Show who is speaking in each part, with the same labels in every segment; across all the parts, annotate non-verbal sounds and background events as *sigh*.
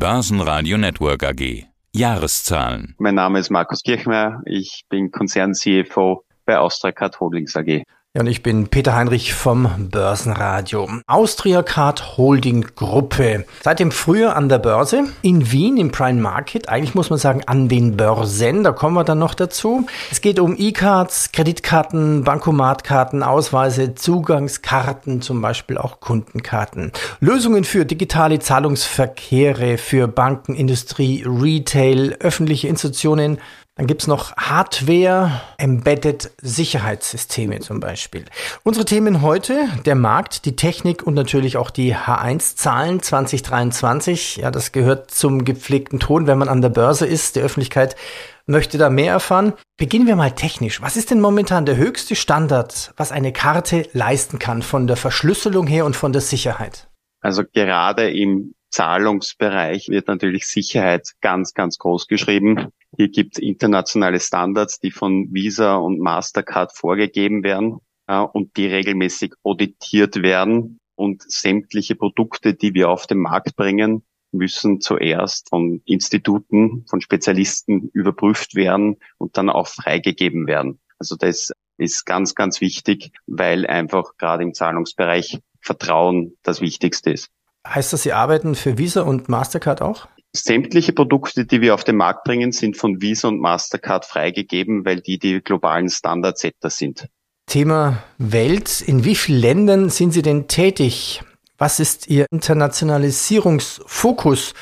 Speaker 1: Börsenradio Network AG. Jahreszahlen.
Speaker 2: Mein Name ist Markus Kirchmeier. Ich bin Konzern-CFO bei Austriacard Holdings AG.
Speaker 3: Ja, und ich bin Peter Heinrich vom Börsenradio. Austriacard Holding Gruppe. Seit dem Frühjahr an der Börse in Wien im Prime Market. Eigentlich muss man sagen an den Börsen. Da kommen wir dann noch dazu. Es geht um E-Cards, Kreditkarten, Bankomatkarten, Ausweise, Zugangskarten, zum Beispiel auch Kundenkarten. Lösungen für digitale Zahlungsverkehre, für Banken, Industrie, Retail, öffentliche Institutionen, dann gibt's noch Hardware, Embedded Sicherheitssysteme zum Beispiel. Unsere Themen heute, der Markt, die Technik und natürlich auch die H1-Zahlen 2023. Ja, das gehört zum gepflegten Ton, wenn man an der Börse ist. Die Öffentlichkeit möchte da mehr erfahren. Beginnen wir mal technisch. Was ist denn momentan der höchste Standard, was eine Karte leisten kann von der Verschlüsselung her und von der Sicherheit?
Speaker 2: Also gerade im Zahlungsbereich wird natürlich Sicherheit ganz, ganz groß geschrieben. Hier gibt es internationale Standards, die von Visa und Mastercard vorgegeben werden äh, und die regelmäßig auditiert werden. Und sämtliche Produkte, die wir auf den Markt bringen, müssen zuerst von Instituten, von Spezialisten überprüft werden und dann auch freigegeben werden. Also das ist ganz, ganz wichtig, weil einfach gerade im Zahlungsbereich Vertrauen das Wichtigste ist.
Speaker 3: Heißt das, Sie arbeiten für Visa und Mastercard auch?
Speaker 2: Sämtliche Produkte, die wir auf den Markt bringen, sind von Visa und Mastercard freigegeben, weil die die globalen Standardsetter sind.
Speaker 3: Thema Welt. In wie vielen Ländern sind Sie denn tätig? Was ist Ihr Internationalisierungsfokus?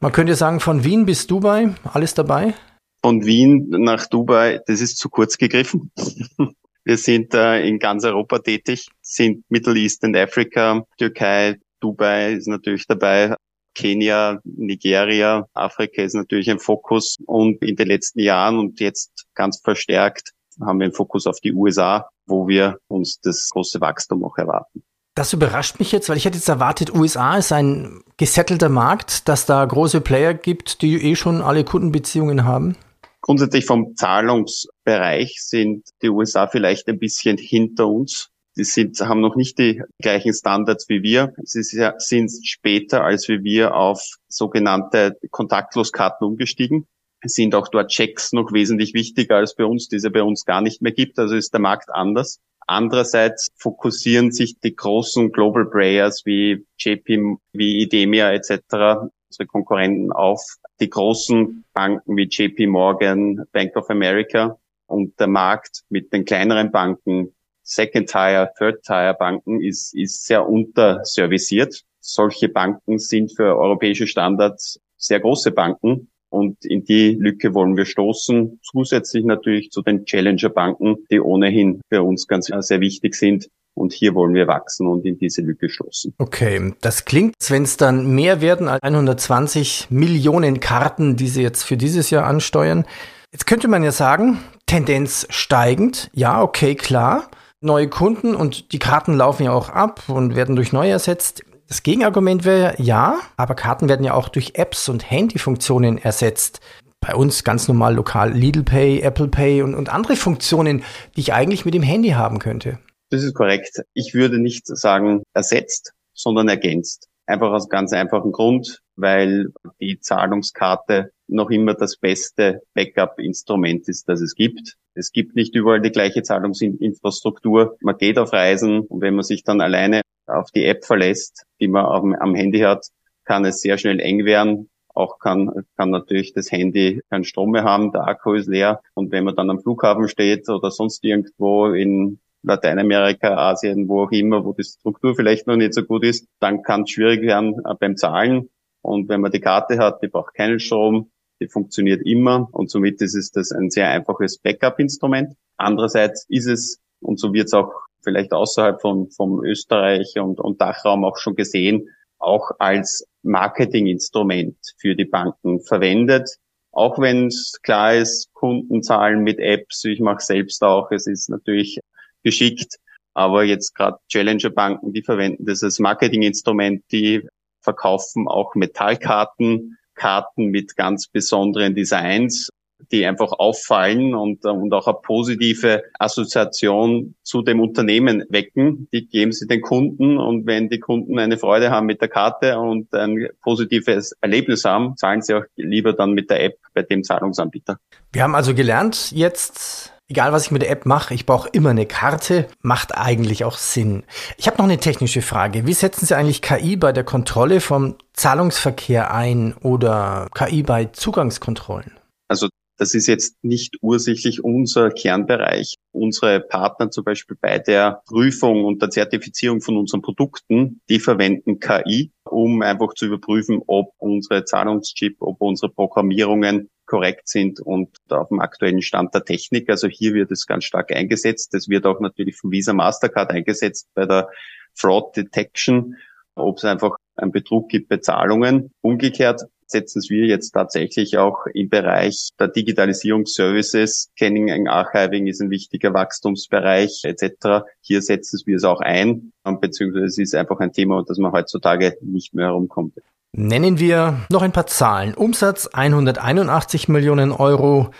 Speaker 3: Man könnte sagen, von Wien bis Dubai, alles dabei?
Speaker 2: Von Wien nach Dubai, das ist zu kurz gegriffen. *laughs* Wir sind äh, in ganz Europa tätig, sind Middle East und Afrika, Türkei, Dubai ist natürlich dabei, Kenia, Nigeria, Afrika ist natürlich ein Fokus und in den letzten Jahren und jetzt ganz verstärkt haben wir einen Fokus auf die USA, wo wir uns das große Wachstum auch erwarten.
Speaker 3: Das überrascht mich jetzt, weil ich hätte jetzt erwartet, USA ist ein gesettelter Markt, dass da große Player gibt, die eh schon alle Kundenbeziehungen haben.
Speaker 2: Grundsätzlich vom Zahlungsbereich sind die USA vielleicht ein bisschen hinter uns die sind, haben noch nicht die gleichen Standards wie wir. Sie sind später als wie wir auf sogenannte Kontaktloskarten umgestiegen sind auch dort Checks noch wesentlich wichtiger als bei uns, die es bei uns gar nicht mehr gibt. Also ist der Markt anders. Andererseits fokussieren sich die großen Global Players wie JP, wie IDEMIA etc., unsere Konkurrenten auf die großen Banken wie JP Morgan, Bank of America und der Markt mit den kleineren Banken Second-Tier, Third-Tier-Banken ist, ist sehr unterservisiert. Solche Banken sind für europäische Standards sehr große Banken. Und in die Lücke wollen wir stoßen, zusätzlich natürlich zu den Challenger-Banken, die ohnehin für uns ganz sehr wichtig sind. Und hier wollen wir wachsen und in diese Lücke stoßen.
Speaker 3: Okay, das klingt, wenn es dann mehr werden als 120 Millionen Karten, die Sie jetzt für dieses Jahr ansteuern. Jetzt könnte man ja sagen, Tendenz steigend. Ja, okay, klar neue Kunden und die Karten laufen ja auch ab und werden durch neue ersetzt. Das Gegenargument wäre ja, aber Karten werden ja auch durch Apps und Handyfunktionen ersetzt. Bei uns ganz normal lokal Lidl Pay, Apple Pay und, und andere Funktionen, die ich eigentlich mit dem Handy haben könnte.
Speaker 2: Das ist korrekt. Ich würde nicht sagen ersetzt, sondern ergänzt. Einfach aus ganz einfachen Grund, weil die Zahlungskarte noch immer das beste Backup-Instrument ist, das es gibt. Es gibt nicht überall die gleiche Zahlungsinfrastruktur. Man geht auf Reisen und wenn man sich dann alleine auf die App verlässt, die man am, am Handy hat, kann es sehr schnell eng werden. Auch kann, kann natürlich das Handy keinen Strom mehr haben, der Akku ist leer. Und wenn man dann am Flughafen steht oder sonst irgendwo in Lateinamerika, Asien, wo auch immer, wo die Struktur vielleicht noch nicht so gut ist, dann kann es schwierig werden äh, beim Zahlen. Und wenn man die Karte hat, die braucht keinen Strom, die funktioniert immer und somit ist es das ein sehr einfaches Backup-Instrument. Andererseits ist es, und so wird es auch vielleicht außerhalb von, vom Österreich und, und Dachraum auch schon gesehen, auch als Marketinginstrument für die Banken verwendet. Auch wenn es klar ist, Kunden zahlen mit Apps, ich mache selbst auch, es ist natürlich geschickt, aber jetzt gerade Challenger-Banken, die verwenden das als Marketinginstrument, die verkaufen auch Metallkarten, Karten mit ganz besonderen Designs. die einfach auffallen und, und auch eine positive Assoziation zu dem Unternehmen wecken. Die geben sie den Kunden und wenn die Kunden eine Freude haben mit der Karte und ein positives Erlebnis haben, zahlen sie auch lieber dann mit der App bei dem Zahlungsanbieter.
Speaker 3: Wir haben also gelernt, jetzt Egal, was ich mit der App mache, ich brauche immer eine Karte, macht eigentlich auch Sinn. Ich habe noch eine technische Frage. Wie setzen Sie eigentlich KI bei der Kontrolle vom Zahlungsverkehr ein oder KI bei Zugangskontrollen?
Speaker 2: Also das ist jetzt nicht ursächlich unser Kernbereich. Unsere Partner zum Beispiel bei der Prüfung und der Zertifizierung von unseren Produkten, die verwenden KI, um einfach zu überprüfen, ob unsere Zahlungschip, ob unsere Programmierungen korrekt sind und auf dem aktuellen Stand der Technik. Also hier wird es ganz stark eingesetzt. Das wird auch natürlich von Visa Mastercard eingesetzt bei der Fraud Detection, ob es einfach einen Betrug gibt bei Zahlungen. Umgekehrt setzen wir jetzt tatsächlich auch im Bereich der Digitalisierungsservices. Scanning and Archiving ist ein wichtiger Wachstumsbereich etc. Hier setzen wir es auch ein, beziehungsweise es ist einfach ein Thema, das man heutzutage nicht mehr herumkommt.
Speaker 3: Nennen wir noch ein paar Zahlen. Umsatz 181 Millionen Euro,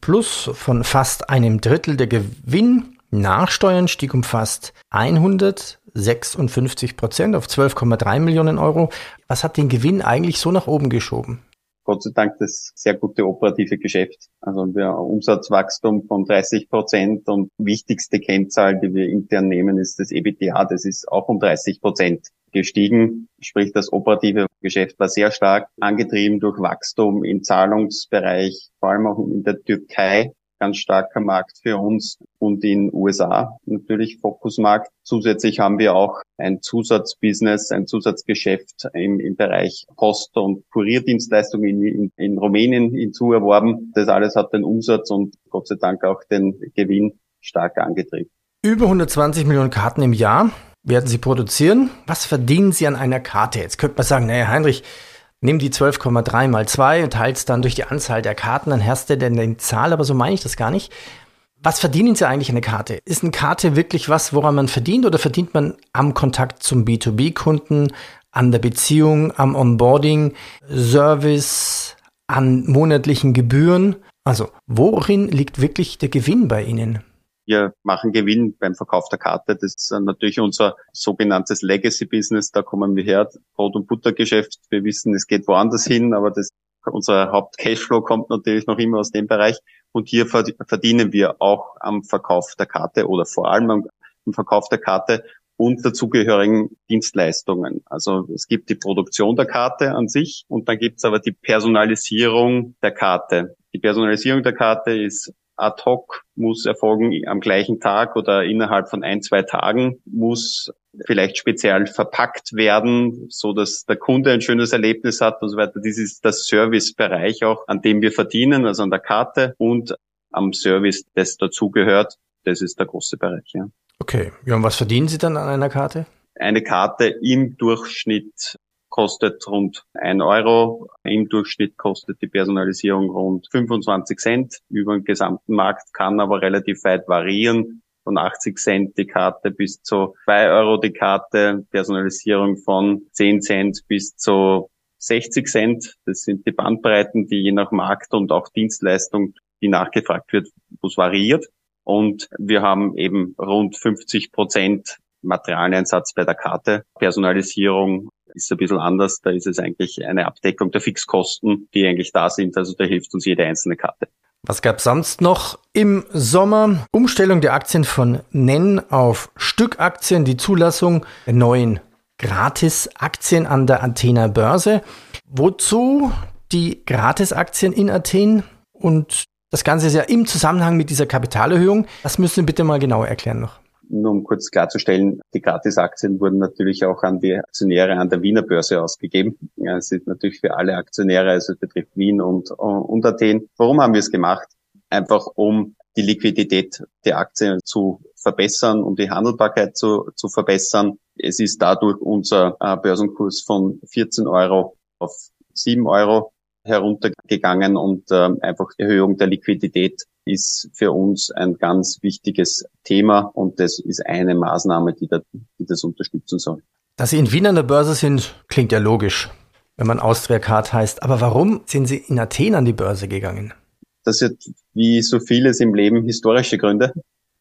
Speaker 3: plus von fast einem Drittel der Gewinn. Nachsteuern stieg um fast 156 Prozent auf 12,3 Millionen Euro. Was hat den Gewinn eigentlich so nach oben geschoben?
Speaker 2: Gott sei Dank das sehr gute operative Geschäft. Also wir Umsatzwachstum von 30 Prozent und wichtigste Kennzahl, die wir intern nehmen, ist das EBITDA. Das ist auch um 30 Prozent gestiegen. Sprich, das operative Geschäft war sehr stark angetrieben durch Wachstum im Zahlungsbereich, vor allem auch in der Türkei ganz starker Markt für uns und in USA natürlich Fokusmarkt. Zusätzlich haben wir auch ein Zusatzbusiness, ein Zusatzgeschäft im, im Bereich Post- und Kurierdienstleistungen in, in, in Rumänien hinzuerworben. Das alles hat den Umsatz und Gott sei Dank auch den Gewinn stark angetrieben.
Speaker 3: Über 120 Millionen Karten im Jahr werden Sie produzieren. Was verdienen Sie an einer Karte? Jetzt könnte man sagen, naja, Heinrich, nimm die 12,3 mal 2 und teilst dann durch die Anzahl der Karten, dann hast du denn die Zahl, aber so meine ich das gar nicht. Was verdienen Sie eigentlich an der Karte? Ist eine Karte wirklich was, woran man verdient oder verdient man am Kontakt zum B2B-Kunden, an der Beziehung, am Onboarding, Service, an monatlichen Gebühren? Also, worin liegt wirklich der Gewinn bei Ihnen?
Speaker 2: Wir machen Gewinn beim Verkauf der Karte. Das ist natürlich unser sogenanntes Legacy-Business. Da kommen wir her, Brot- und Buttergeschäft. Wir wissen, es geht woanders hin, aber das, unser Haupt-Cashflow kommt natürlich noch immer aus dem Bereich. Und hier verdienen wir auch am Verkauf der Karte oder vor allem am, am Verkauf der Karte und dazugehörigen Dienstleistungen. Also es gibt die Produktion der Karte an sich und dann gibt es aber die Personalisierung der Karte. Die Personalisierung der Karte ist ad hoc, muss erfolgen am gleichen Tag oder innerhalb von ein, zwei Tagen, muss vielleicht speziell verpackt werden, so dass der Kunde ein schönes Erlebnis hat und so weiter. Dies ist der Servicebereich auch, an dem wir verdienen, also an der Karte und am Service, das dazugehört. Das ist der große Bereich, ja.
Speaker 3: Okay. Ja, und was verdienen Sie dann an einer Karte?
Speaker 2: Eine Karte im Durchschnitt kostet rund ein Euro. Im Durchschnitt kostet die Personalisierung rund 25 Cent über den gesamten Markt, kann aber relativ weit variieren. Von 80 Cent die Karte bis zu 2 Euro die Karte, Personalisierung von 10 Cent bis zu 60 Cent. Das sind die Bandbreiten, die je nach Markt und auch Dienstleistung, die nachgefragt wird, wo es variiert. Und wir haben eben rund 50 Prozent Materialeinsatz bei der Karte. Personalisierung ist ein bisschen anders. Da ist es eigentlich eine Abdeckung der Fixkosten, die eigentlich da sind. Also da hilft uns jede einzelne Karte.
Speaker 3: Was gab sonst noch im Sommer? Umstellung der Aktien von NEN auf Stückaktien, die Zulassung der neuen Gratisaktien an der Athener Börse. Wozu die Gratisaktien in Athen? Und das Ganze ist ja im Zusammenhang mit dieser Kapitalerhöhung. Das müssen Sie bitte mal genauer erklären noch
Speaker 2: nur um kurz klarzustellen, die Gratisaktien wurden natürlich auch an die Aktionäre an der Wiener Börse ausgegeben. Es sind natürlich für alle Aktionäre, also es betrifft Wien und, und Athen. Warum haben wir es gemacht? Einfach um die Liquidität der Aktien zu verbessern, um die Handelbarkeit zu, zu verbessern. Es ist dadurch unser äh, Börsenkurs von 14 Euro auf 7 Euro heruntergegangen und äh, einfach Erhöhung der Liquidität ist für uns ein ganz wichtiges Thema und das ist eine Maßnahme, die, da, die das unterstützen soll.
Speaker 3: Dass Sie in Wien an der Börse sind, klingt ja logisch, wenn man Austria Card heißt. Aber warum sind Sie in Athen an die Börse gegangen?
Speaker 2: Das hat wie so vieles im Leben historische Gründe.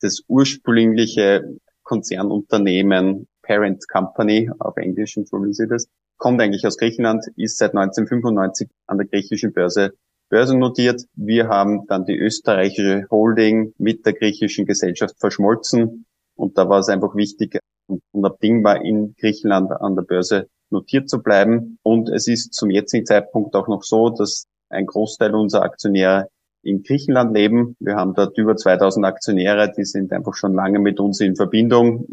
Speaker 2: Das ursprüngliche Konzernunternehmen Parent Company auf Englisch, entschuldigen Sie das, kommt eigentlich aus Griechenland, ist seit 1995 an der griechischen Börse börsennotiert. Wir haben dann die österreichische Holding mit der griechischen Gesellschaft verschmolzen und da war es einfach wichtig und unabdingbar in Griechenland an der Börse notiert zu bleiben. Und es ist zum jetzigen Zeitpunkt auch noch so, dass ein Großteil unserer Aktionäre in Griechenland leben. Wir haben dort über 2000 Aktionäre, die sind einfach schon lange mit uns in Verbindung.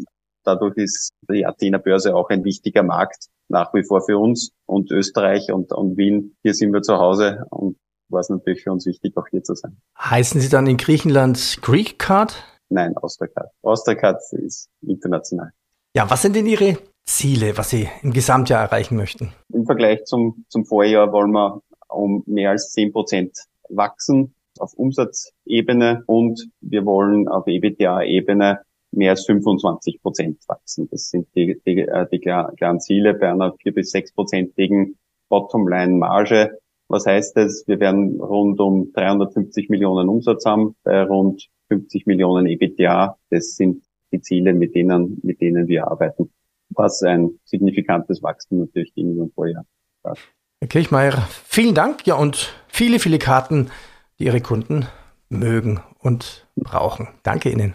Speaker 2: Dadurch ist die Athener Börse auch ein wichtiger Markt nach wie vor für uns und Österreich und, und Wien. Hier sind wir zu Hause und war es natürlich für uns wichtig, auch hier zu sein.
Speaker 3: Heißen Sie dann in Griechenland Greek Card?
Speaker 2: Nein, Austercard. Austercard ist international.
Speaker 3: Ja, was sind denn Ihre Ziele, was Sie im Gesamtjahr erreichen möchten?
Speaker 2: Im Vergleich zum, zum Vorjahr wollen wir um mehr als 10 Prozent wachsen auf Umsatzebene und wir wollen auf EBITDA-Ebene mehr als 25 Prozent wachsen. Das sind die, die, äh, die klaren Ziele bei einer 4 bis 6-prozentigen Bottomline-Marge. Was heißt das? Wir werden rund um 350 Millionen Umsatz haben bei rund 50 Millionen EBITDA. Das sind die Ziele, mit denen, mit denen wir arbeiten. Was ein signifikantes Wachstum natürlich gegenüber dem Vorjahr.
Speaker 3: Herr Kirchmeier, vielen Dank. Ja, und viele, viele Karten, die Ihre Kunden mögen und brauchen. Danke Ihnen.